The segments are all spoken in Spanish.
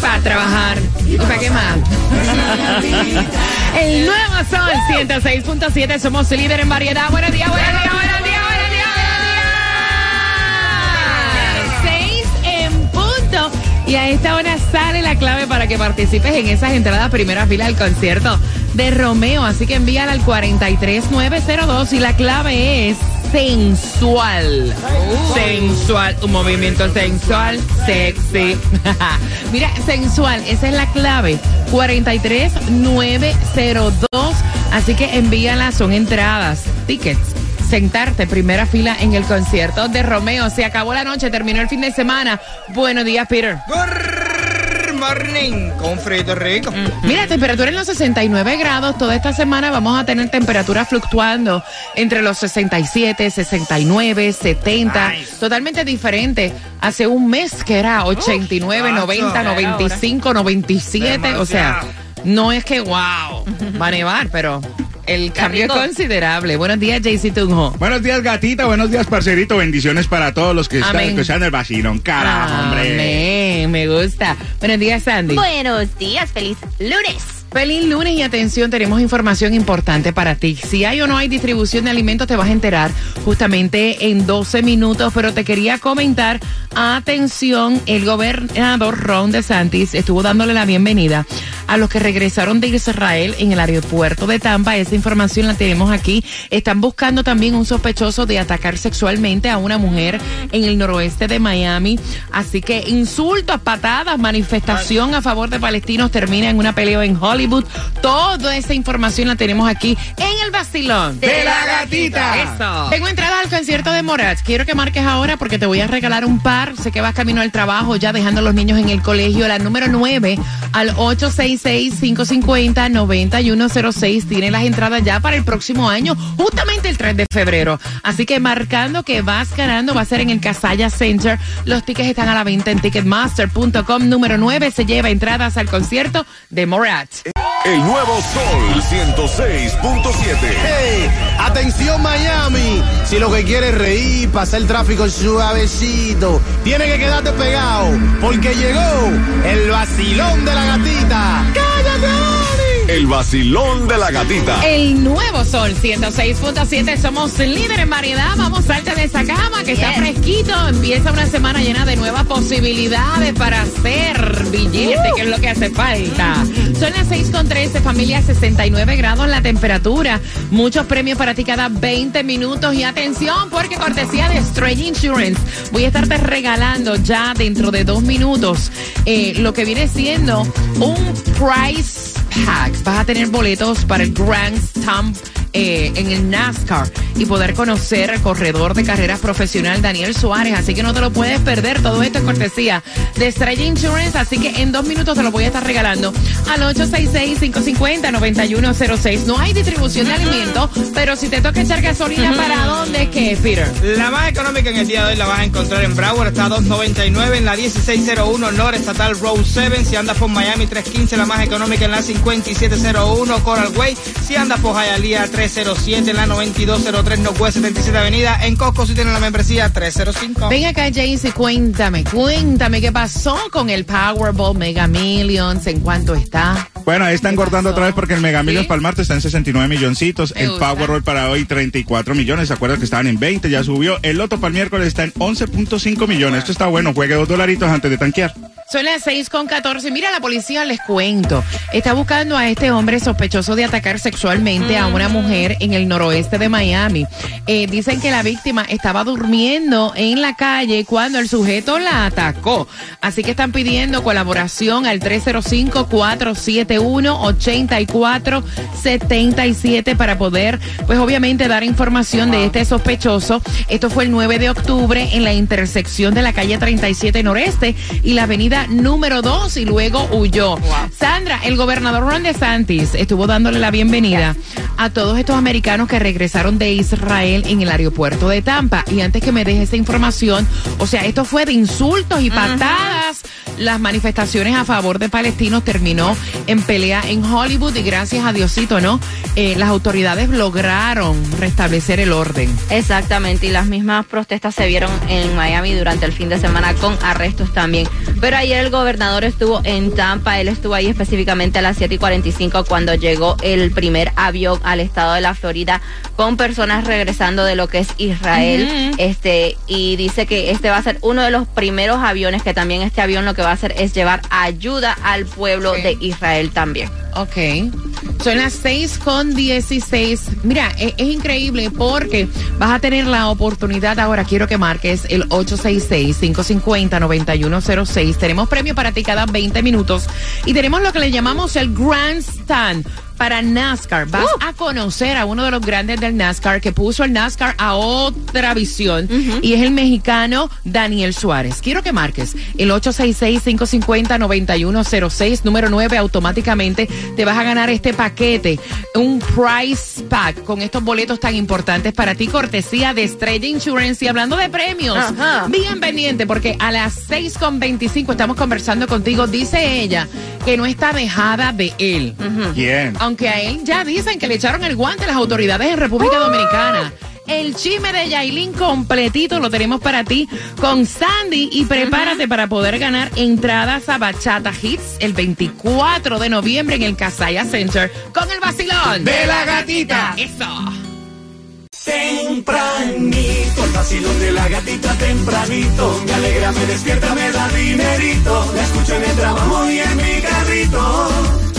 Para trabajar. ¿Y para qué más? El nuevo sol 106.7. Somos líder en variedad. Buenos días, buenos días, buenos días, buenos días. 6 en punto. Y a esta hora sale la clave para que participes en esas entradas primera fila del concierto de Romeo. Así que envíala al 43902 y la clave es sensual. Sensual, un movimiento sensual, sexy. Mira, sensual, esa es la clave. 43902. Así que envíala, son entradas, tickets. Sentarte primera fila en el concierto de Romeo. Se acabó la noche, terminó el fin de semana. Buenos días, Peter. Morning, con frito rico. Mira, temperatura en los 69 grados. Toda esta semana vamos a tener temperaturas fluctuando entre los 67, 69, 70. Nice. Totalmente diferente. Hace un mes que era 89, 90, 95, 97. O sea, no es que wow, va a nevar, pero el cambio es rico. considerable. Buenos días, JC Tunjo. Buenos días, gatita. Buenos días, parcerito. Bendiciones para todos los que están escuchando el vacilón. Carajo, hombre. Amén, me gusta. Buenos días, Sandy. Buenos días, feliz lunes. Feliz lunes y atención, tenemos información importante para ti. Si hay o no hay distribución de alimentos, te vas a enterar justamente en 12 minutos, pero te quería comentar, atención, el gobernador Ron DeSantis estuvo dándole la bienvenida a los que regresaron de Israel en el aeropuerto de Tampa. Esa información la tenemos aquí. Están buscando también un sospechoso de atacar sexualmente a una mujer en el noroeste de Miami. Así que insultos, patadas, manifestación a favor de palestinos termina en una pelea en Hollywood. Toda esa información la tenemos aquí en el vacilón. De la gatita. Eso. Tengo entradas al concierto de Morat. Quiero que marques ahora porque te voy a regalar un par. Sé que vas camino al trabajo ya dejando a los niños en el colegio. La número 9 al 866-550-9106. Tiene las entradas ya para el próximo año, justamente el 3 de febrero. Así que marcando que vas ganando, va a ser en el Casaya Center. Los tickets están a la venta en ticketmaster.com. Número 9 se lleva entradas al concierto de Morat. El nuevo Sol 106.7. Hey, atención Miami, si lo que quieres es reír, pasar el tráfico suavecito, tiene que quedarte pegado, porque llegó el vacilón de la gatita. ¡Cállate! El vacilón de la gatita. El nuevo sol 106.7. Somos líder en variedad. Vamos, salte de esa cama que está fresquito. Empieza una semana llena de nuevas posibilidades para hacer billete, que es lo que hace falta. Son las 6 con 13, familia, 69 grados la temperatura. Muchos premios para ti cada 20 minutos. Y atención, porque cortesía de Strange Insurance, voy a estarte regalando ya dentro de dos minutos eh, lo que viene siendo un price pack. Vas a tener boletos para el Grand Stamp eh, en el NASCAR y poder conocer al corredor de carreras profesional Daniel Suárez. Así que no te lo puedes perder. Todo esto es cortesía de Estrella Insurance. Así que en dos minutos te lo voy a estar regalando al 866-550-9106. No hay distribución de alimentos, pero si te toca echar gasolina, ¿para dónde es que, Peter? La más económica en el día de hoy la vas a encontrar en Broward, está a 299 en la 1601 North Estatal Road 7. Si andas por Miami 315, la más económica en la 5701 Coral Way. Si andas por Hialeah 307 en la 9203 Northwest 77 Avenida. En Costco si tienes la membresía 305. Ven acá, Jaycee, cuéntame, cuéntame qué pasó con el Powerball Mega Millions, en cuánto está. Bueno, ahí están ¿Qué cortando pasó? otra vez porque el Mega Millions ¿Sí? para el martes está en 69 milloncitos. Me el gusta. Powerball para hoy 34 millones. ¿Se acuerdan que estaban en 20? Ya subió. El Loto para el miércoles está en 11.5 millones. Esto está bueno. Juegue dos dolaritos antes de tanquear. Son las 6 con 14. Mira, la policía, les cuento, está buscando a este hombre sospechoso de atacar sexualmente a una mujer en el noroeste de Miami. Eh, dicen que la víctima estaba durmiendo en la calle cuando el sujeto la atacó. Así que están pidiendo colaboración al 305-471-8477 para poder, pues obviamente, dar información de este sospechoso. Esto fue el 9 de octubre en la intersección de la calle 37 Noreste y la avenida número 2 y luego huyó. Sandra, el gobernador Ron DeSantis estuvo dándole la bienvenida a todos estos americanos que regresaron de Israel en el aeropuerto de Tampa. Y antes que me deje esa información, o sea, esto fue de insultos y patadas. Las manifestaciones a favor de palestinos terminó en pelea en Hollywood y gracias a Diosito, ¿no? Eh, las autoridades lograron restablecer el orden. Exactamente, y las mismas protestas se vieron en Miami durante el fin de semana con arrestos también. Pero ayer el gobernador estuvo en Tampa, él estuvo ahí específicamente a las 7 y 45 cuando llegó el primer avión al estado de la Florida con personas regresando de lo que es Israel. Este, y dice que este va a ser uno de los primeros aviones, que también este avión lo que va a hacer es llevar ayuda al pueblo de Israel también. Ok. Son las 6 con 16. Mira, e- es, increíble porque vas a tener la oportunidad ahora. Quiero que marques el 866-550-9106. Tenemos premio para ti cada 20 minutos. Y tenemos lo que le llamamos el Grandstand para NASCAR. Vas a conocer a uno de los grandes del NASCAR que puso el NASCAR a otra visión y es el mexicano Daniel Suárez. Quiero que marques el 866-550-9106, número 9, automáticamente te vas a ganar este paquete, un price pack con estos boletos tan importantes para ti, cortesía de Estrella Insurance. Y hablando de premios, Ajá. bien pendiente porque a las 6.25 estamos conversando contigo, dice ella que no está dejada de él. ¿Quién? Aunque a él ya dicen que le echaron el guante las autoridades en República Dominicana. El chisme de Yailin completito lo tenemos para ti con Sandy y prepárate para poder ganar entradas a Bachata Hits el 24 de noviembre en el Casaya Center con el vacilón De la gatita. Eso. Tempranito, el vacilón de la gatita tempranito. Me alegra, me despierta, me da dinerito. La escucho en el trabajo y en mi carrito.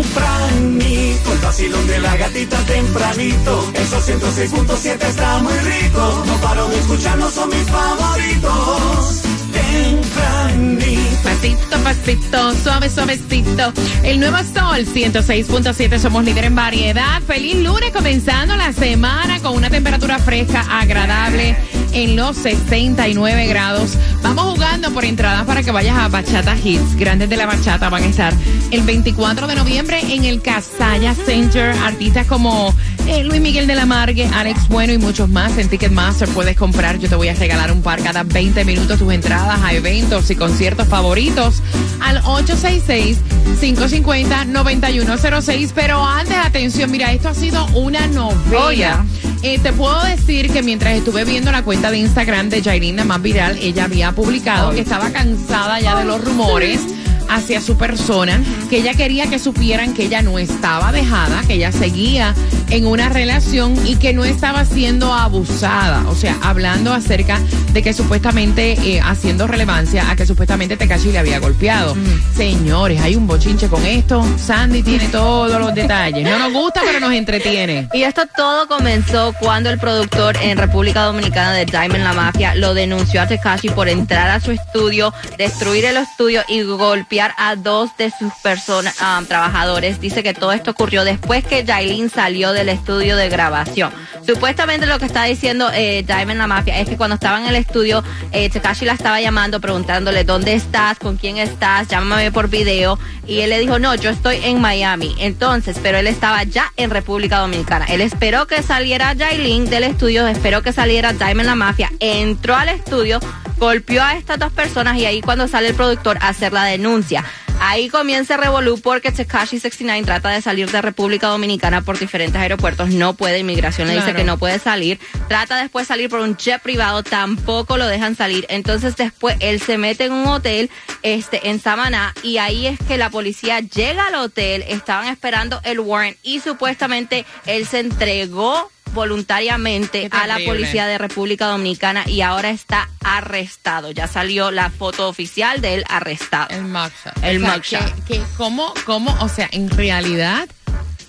Tempranito, el vacilón de la gatita tempranito. Esos 106.7 está muy rico. No paro de escucharlos, son mis favoritos. Tempranito. Pasito, pasito, suave, suavecito. El nuevo sol, 106.7, somos líder en variedad. Feliz lunes, comenzando la semana con una temperatura fresca, agradable en los 69 grados. Vamos jugando por entradas para que vayas a Bachata Hits. Grandes de la Bachata van a estar el 24 de noviembre en el Casaya Center. Artistas como eh, Luis Miguel de la Margue, Alex Bueno y muchos más. En Ticketmaster puedes comprar. Yo te voy a regalar un par cada 20 minutos tus entradas a eventos y conciertos favoritos al 866-550-9106. Pero antes, atención, mira, esto ha sido una novela. Oh, yeah. Eh, te puedo decir que mientras estuve viendo la cuenta de Instagram de Jairine, la más viral, ella había publicado que estaba cansada ya de los rumores hacia su persona, que ella quería que supieran que ella no estaba dejada, que ella seguía en una relación y que no estaba siendo abusada. O sea, hablando acerca de que supuestamente, eh, haciendo relevancia a que supuestamente Tekashi le había golpeado. Señores, hay un bochinche con esto. Sandy tiene todos los detalles. No nos gusta, pero nos entretiene. Y esto todo comenzó cuando el productor en República Dominicana de Diamond La Mafia lo denunció a Tekashi por entrar a su estudio, destruir el estudio y golpear a dos de sus personas ah, trabajadores. Dice que todo esto ocurrió después que Jailin salió del estudio de grabación. Supuestamente lo que está diciendo eh, Diamond La Mafia es que cuando estaba en el estudio, eh, la estaba llamando preguntándole dónde estás, con quién estás, llámame por video. Y él le dijo, no, yo estoy en Miami. Entonces, pero él estaba ya en República Dominicana. Él esperó que saliera Jailin del estudio, esperó que saliera Diamond La Mafia, entró al estudio, golpeó a estas dos personas y ahí cuando sale el productor a hacer la denuncia. Ahí comienza el revolú porque Tekashi 69 trata de salir de República Dominicana por diferentes aeropuertos, no puede, inmigración le dice que no puede salir, trata después salir por un jet privado, tampoco lo dejan salir, entonces después él se mete en un hotel este en Samaná y ahí es que la policía llega al hotel, estaban esperando el warrant y supuestamente él se entregó voluntariamente a la policía de República Dominicana y ahora está arrestado. Ya salió la foto oficial de él arrestado. El mugshot. El O sea, mugshot. Que, que cómo, cómo, o sea, en realidad,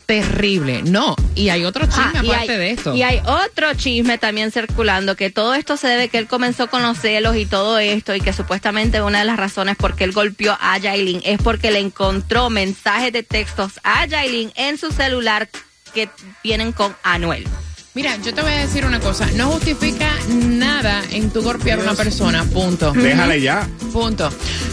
terrible. No, y hay otro chisme Ah, y aparte hay- de esto. Y hay otro chisme también circulando, que todo esto se debe que él comenzó con los celos y todo esto, y que supuestamente una de las razones por qué él golpeó a Yailin es porque le encontró mensajes de textos a Yailin en su celular que vienen con Anuel. Mira, yo te voy a decir una cosa. No justifica nada en tu golpear a una persona. Punto. Déjale ya. Punto.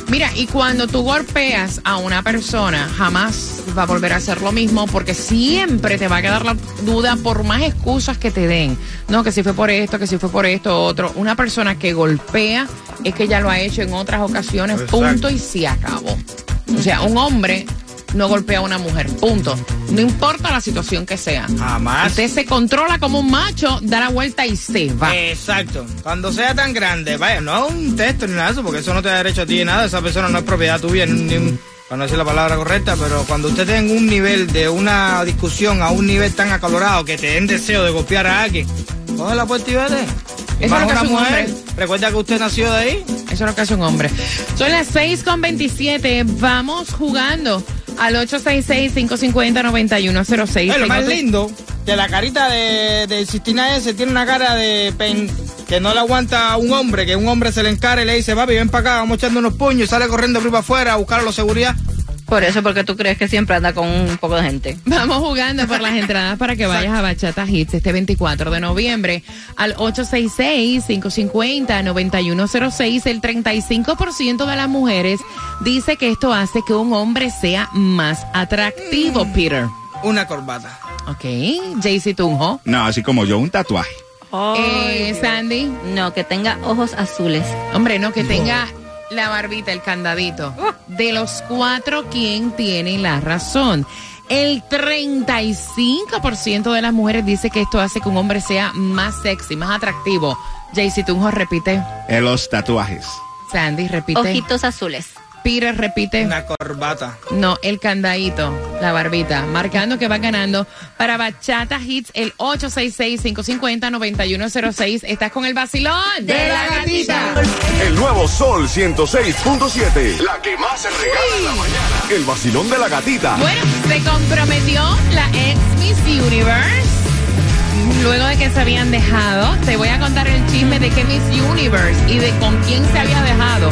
Mira, y cuando tú golpeas a una persona, jamás va a volver a hacer lo mismo porque siempre te va a quedar la duda por más excusas que te den. No, que si fue por esto, que si fue por esto, otro. Una persona que golpea es que ya lo ha hecho en otras ocasiones, Exacto. punto, y se acabó. O sea, un hombre no golpea a una mujer, punto. No importa la situación que sea. Jamás. Usted se controla como un macho, da la vuelta y se va. Exacto. Cuando sea tan grande, vaya, no un texto ni nada de eso, porque eso no te da derecho a ti de nada. Esa persona no es propiedad tuya, ni, ni- para no decir la palabra correcta, pero cuando usted tenga un nivel de una discusión a un nivel tan acalorado que te den deseo de golpear a alguien, coge la puerta y vete. Eso es lo que una hace un mujer. hombre. Recuerda que usted nació de ahí. Eso es lo que hace un hombre. Son las 6 con 27. Vamos jugando al 866-550-9106. Es lo más lindo que la carita de, de Sistina S tiene una cara de pen que no le aguanta a un hombre, que un hombre se le encara y le dice, papi, ven para acá, vamos echando unos puños y sale corriendo por para afuera a buscar a la seguridad. Por eso, porque tú crees que siempre anda con un poco de gente. Vamos jugando por las entradas para que vayas a Bachata Hits este 24 de noviembre al 866-550-9106. El 35% de las mujeres dice que esto hace que un hombre sea más atractivo, Peter. Una corbata. Ok, Jaycee Tunjo. No, así como yo, un tatuaje. Eh, Sandy. No, que tenga ojos azules. Hombre, no, que tenga la barbita, el candadito. De los cuatro, ¿quién tiene la razón? El 35% de las mujeres dice que esto hace que un hombre sea más sexy, más atractivo. Jaycee Tunjo repite. Eh, los tatuajes. Sandy repite. Ojitos azules. Peter repite. Una corbata. No, el candadito, la barbita, marcando que va ganando para Bachata Hits el 866-550-9106. Estás con el vacilón De la gatita. El nuevo Sol 106.7. La que más se regala en la mañana. El vacilón de la gatita. Bueno, se comprometió la ex Miss Universe. Luego de que se habían dejado, te voy a contar el chisme de que Miss Universe y de con quién se había dejado.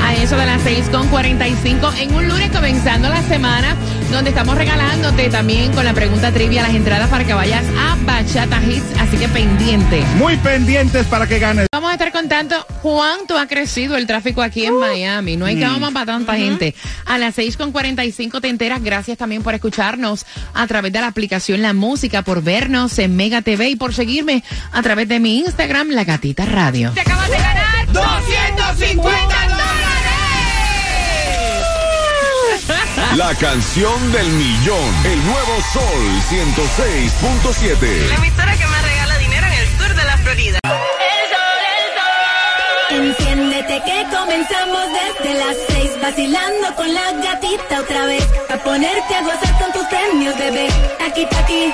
A eso de las 6 con 45 en un lunes comenzando la semana, donde estamos regalándote también con la pregunta trivia las entradas para que vayas a Bachata Hits, así que pendiente. Muy pendientes para que ganes. Vamos a estar contando cuánto ha crecido el tráfico aquí en Miami. No hay cama para tanta gente. A las 6 con 45 te enteras. Gracias también por escucharnos a través de la aplicación La Música, por vernos en Mega TV y por seguirme a través de mi Instagram, La Gatita Radio. Te acabas de ganar 250 dólares. La canción del millón. El nuevo Sol 106.7. La emisora que más regala dinero en el sur de la Florida. Enciéndete que comenzamos desde las seis vacilando con la gatita otra vez a ponerte a gozar con tus premios bebé aquí aquí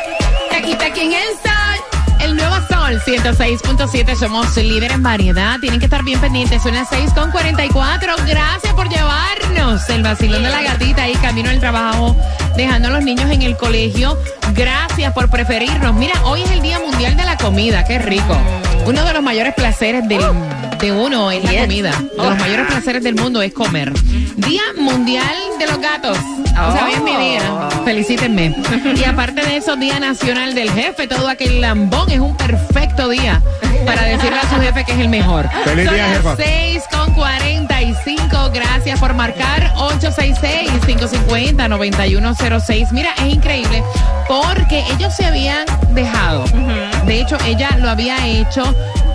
Aquí está aquí en el sol. El nuevo sol 106.7. Somos líderes en variedad. Tienen que estar bien pendientes. Son las 6 con 44. Gracias por llevarnos el vacilón de la gatita ahí camino al trabajo, dejando a los niños en el colegio. Gracias por preferirnos. Mira, hoy es el Día Mundial de la Comida. Qué rico. Uno de los mayores placeres del, de uno es la comida. De los mayores placeres del mundo es comer. Día Mundial de los Gatos. O sea, hoy es mi día. Felicítenme. Y aparte de eso, Día Nacional del Jefe. Todo aquel lambón es un perfecto día para decirle a su jefe que es el mejor. Feliz Son día, las jefa. 6 con 45. Gracias por marcar 866-550-9106. Mira, es increíble porque ellos se habían dejado. De hecho, ella lo había hecho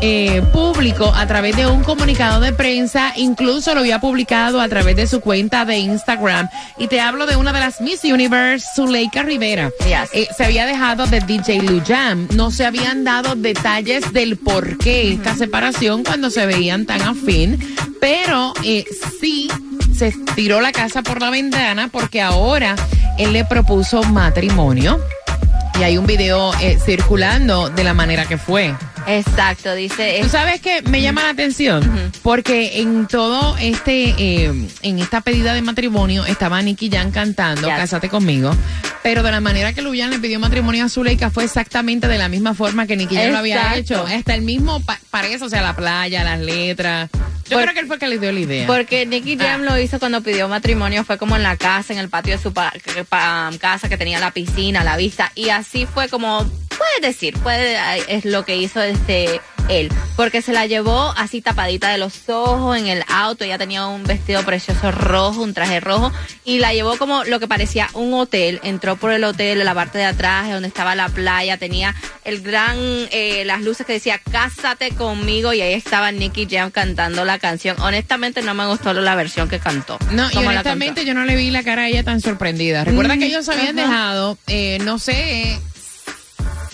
eh, público a través de un comunicado de prensa. Incluso lo había publicado a través de su cuenta de Instagram. Y te hablo de una de las Miss Universe, Zuleika Rivera. Yes. Eh, se había dejado de DJ Lu Jam. No se habían dado detalles del por qué esta separación cuando se veían tan afín. Pero eh, sí se tiró la casa por la ventana porque ahora él le propuso matrimonio. Y hay un video eh, circulando de la manera que fue. Exacto, dice. Tú es- sabes que me llama la atención porque en todo este, eh, en esta pedida de matrimonio estaba Nicky Jan cantando Yes. Cásate conmigo, pero de la manera que Luyan le pidió matrimonio a Zuleika fue exactamente de la misma forma que Nicky Jan lo había hecho. Hasta el mismo pa- parece, o sea, la playa, las letras. Yo Por- creo que él fue el que le dio la idea. Porque Nicky Jam Ah. lo hizo cuando pidió matrimonio, fue como en la casa, en el patio de su pa- pa- casa que tenía la piscina, la vista, y así fue como, puedes decir, puede, es lo que hizo este él, porque se la llevó así tapadita de los ojos en el auto, ella tenía un vestido precioso rojo, un traje rojo, y la llevó como lo que parecía un hotel, entró por el hotel en la parte de atrás, donde estaba la playa, tenía el gran, eh, las luces que decía, cásate conmigo, y ahí estaba Nicky Jam cantando la canción. Honestamente no me gustó la versión que cantó. No, y honestamente yo no le vi la cara a ella tan sorprendida. Recuerda Mm, que ellos habían dejado, eh, no sé,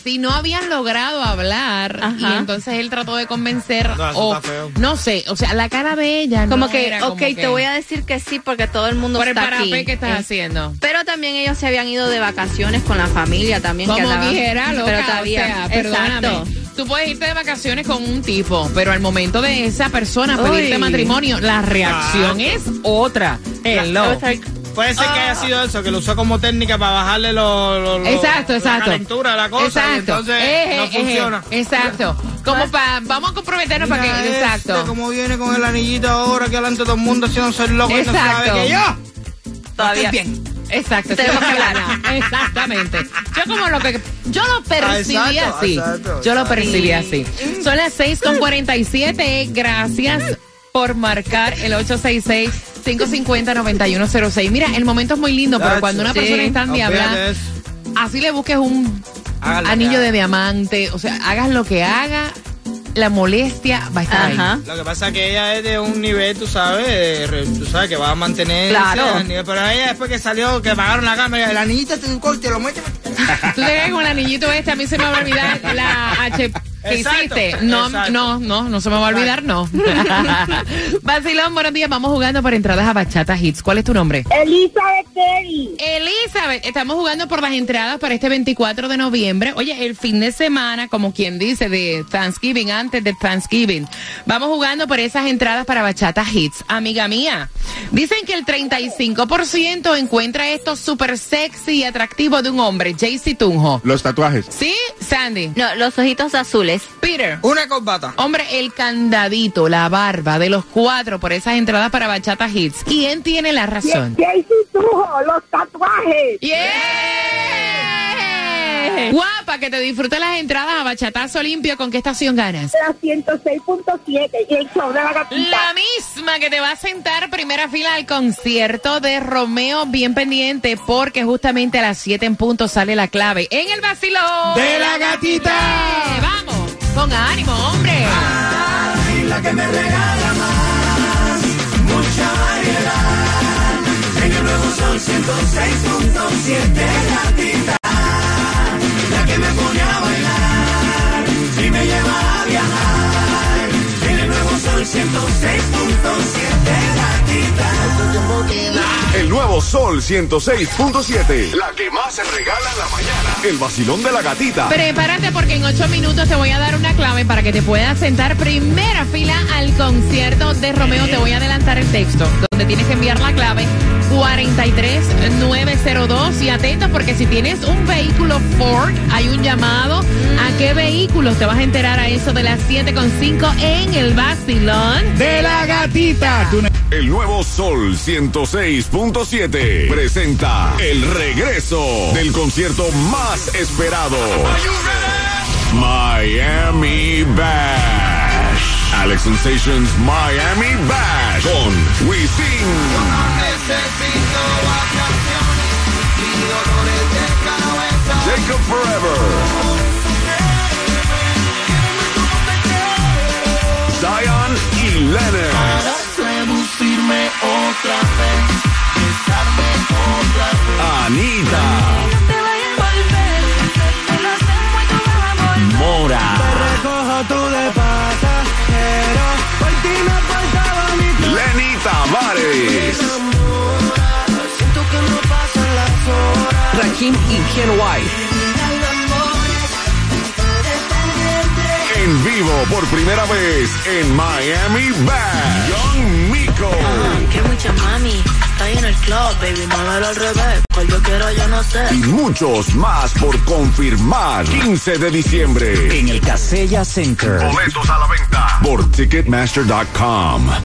si no habían logrado hablar y entonces él trató de convencer No, eso o está feo. no sé, o sea, la cara de ella Como no que, era como ok, que- te voy a decir que sí porque todo el mundo por el está aquí. parapé que estás Eh, haciendo. Pero también ellos se habían ido de vacaciones con la familia también. que Como andaban- dijera, loca, pero todavía, o sea, perdóname. exacto. Tú puedes irte de vacaciones con un tipo, pero al momento de esa persona pedirte Uy. matrimonio, la reacción es otra. Hello. Puede ser que haya sido eso, que lo usó como técnica para bajarle lo, lo- lo- Exacto, la exacto. calentura de la cosa y Exacto. entonces Eje, no eje, funciona. Exacto. Como para, vamos a comprometernos para Mira que, este, exacto. como viene con el anillito ahora que delante de todo el mundo haciendo ser loco y no Exacto. sabe que yo Todavía. estoy bien. Exacto, Tenemos que hablar. Exactamente. Yo como lo que yo lo percibí Ah, exacto, así. exacto, yo lo exacto. percibí así. Son las 6 con 47. Gracias por marcar el 866 550 9106. Mira, el momento es muy lindo, pero cuando una sí. persona está en diabla, así le busques un anillo de diamante, o sea, hagas lo que haga, la molestia va a estar Ajá. ahí. Lo que pasa es que ella es de un nivel, tú sabes, de tú sabes que va a mantener Claro. nivel, pero ella después que salió, que pagaron la cámara, el anillito te corte, lo muestra. Tú te ves con el anillito este, a mí se me va a olvidar la H Exacto, hiciste. No, exacto. no, no, no se me va a olvidar, no. Vacilón, buenos días. Vamos jugando por entradas a Bachata Hits. ¿Cuál es tu nombre? Elizabeth Terry. Elizabeth, estamos jugando por las entradas para este 24 de noviembre. Oye, el fin de semana, como quien dice, de Thanksgiving, antes de Thanksgiving. Vamos jugando por esas entradas para Bachata Hits. Amiga mía, dicen que el 35% encuentra esto súper sexy y atractivo de un hombre, JC Tunjo. Los tatuajes. ¿Sí, Sandy? No, los ojitos azules. Peter. Una corbata. Hombre, el candadito, la barba de los cuatro por esas entradas para Bachata Hits. ¿Quién tiene la razón? Tujo, los tatuajes. ¡Yeah! Guapa, que te disfrutes las entradas a Bachatazo Limpio. ¿Con qué estación ganas? La 106.7 y el show de la gatita. La misma que te va a sentar primera fila al concierto de Romeo. Bien pendiente, porque justamente a las 7 en punto sale la clave en el vacilón De la gatita. Eh, Vamos, con ánimo, hombre. Y la que me regala más, mucha variedad. En el nuevo sol 106.7 gatita. Sol 106.7. La que más se regala en la mañana. El vacilón de la gatita. Prepárate porque en ocho minutos te voy a dar una clave para que te puedas sentar primera fila al concierto de Romeo. Te voy a adelantar el texto donde tienes que enviar la clave 43902 y atentos porque si tienes un vehículo Ford hay un llamado a qué vehículos te vas a enterar a eso de las 7.5 en el vacilón. De la gatita. El nuevo Sol 106.7 presenta el regreso del concierto más esperado. Miami Bash. Alex Sensations Miami Bash con Wisin. Jacob Forever. Zion y Lennon. Seducirme otra vez, besarme otra vez. Anita. Rakim y Ken White. En vivo por primera vez en Miami Bash. Young Miko. Que mucha mami, está ahí en el club, baby, al revés. Cual yo quiero, yo no sé. Y muchos más por confirmar. 15 de diciembre. En el Casella Center. Boletos a la venta por Ticketmaster.com.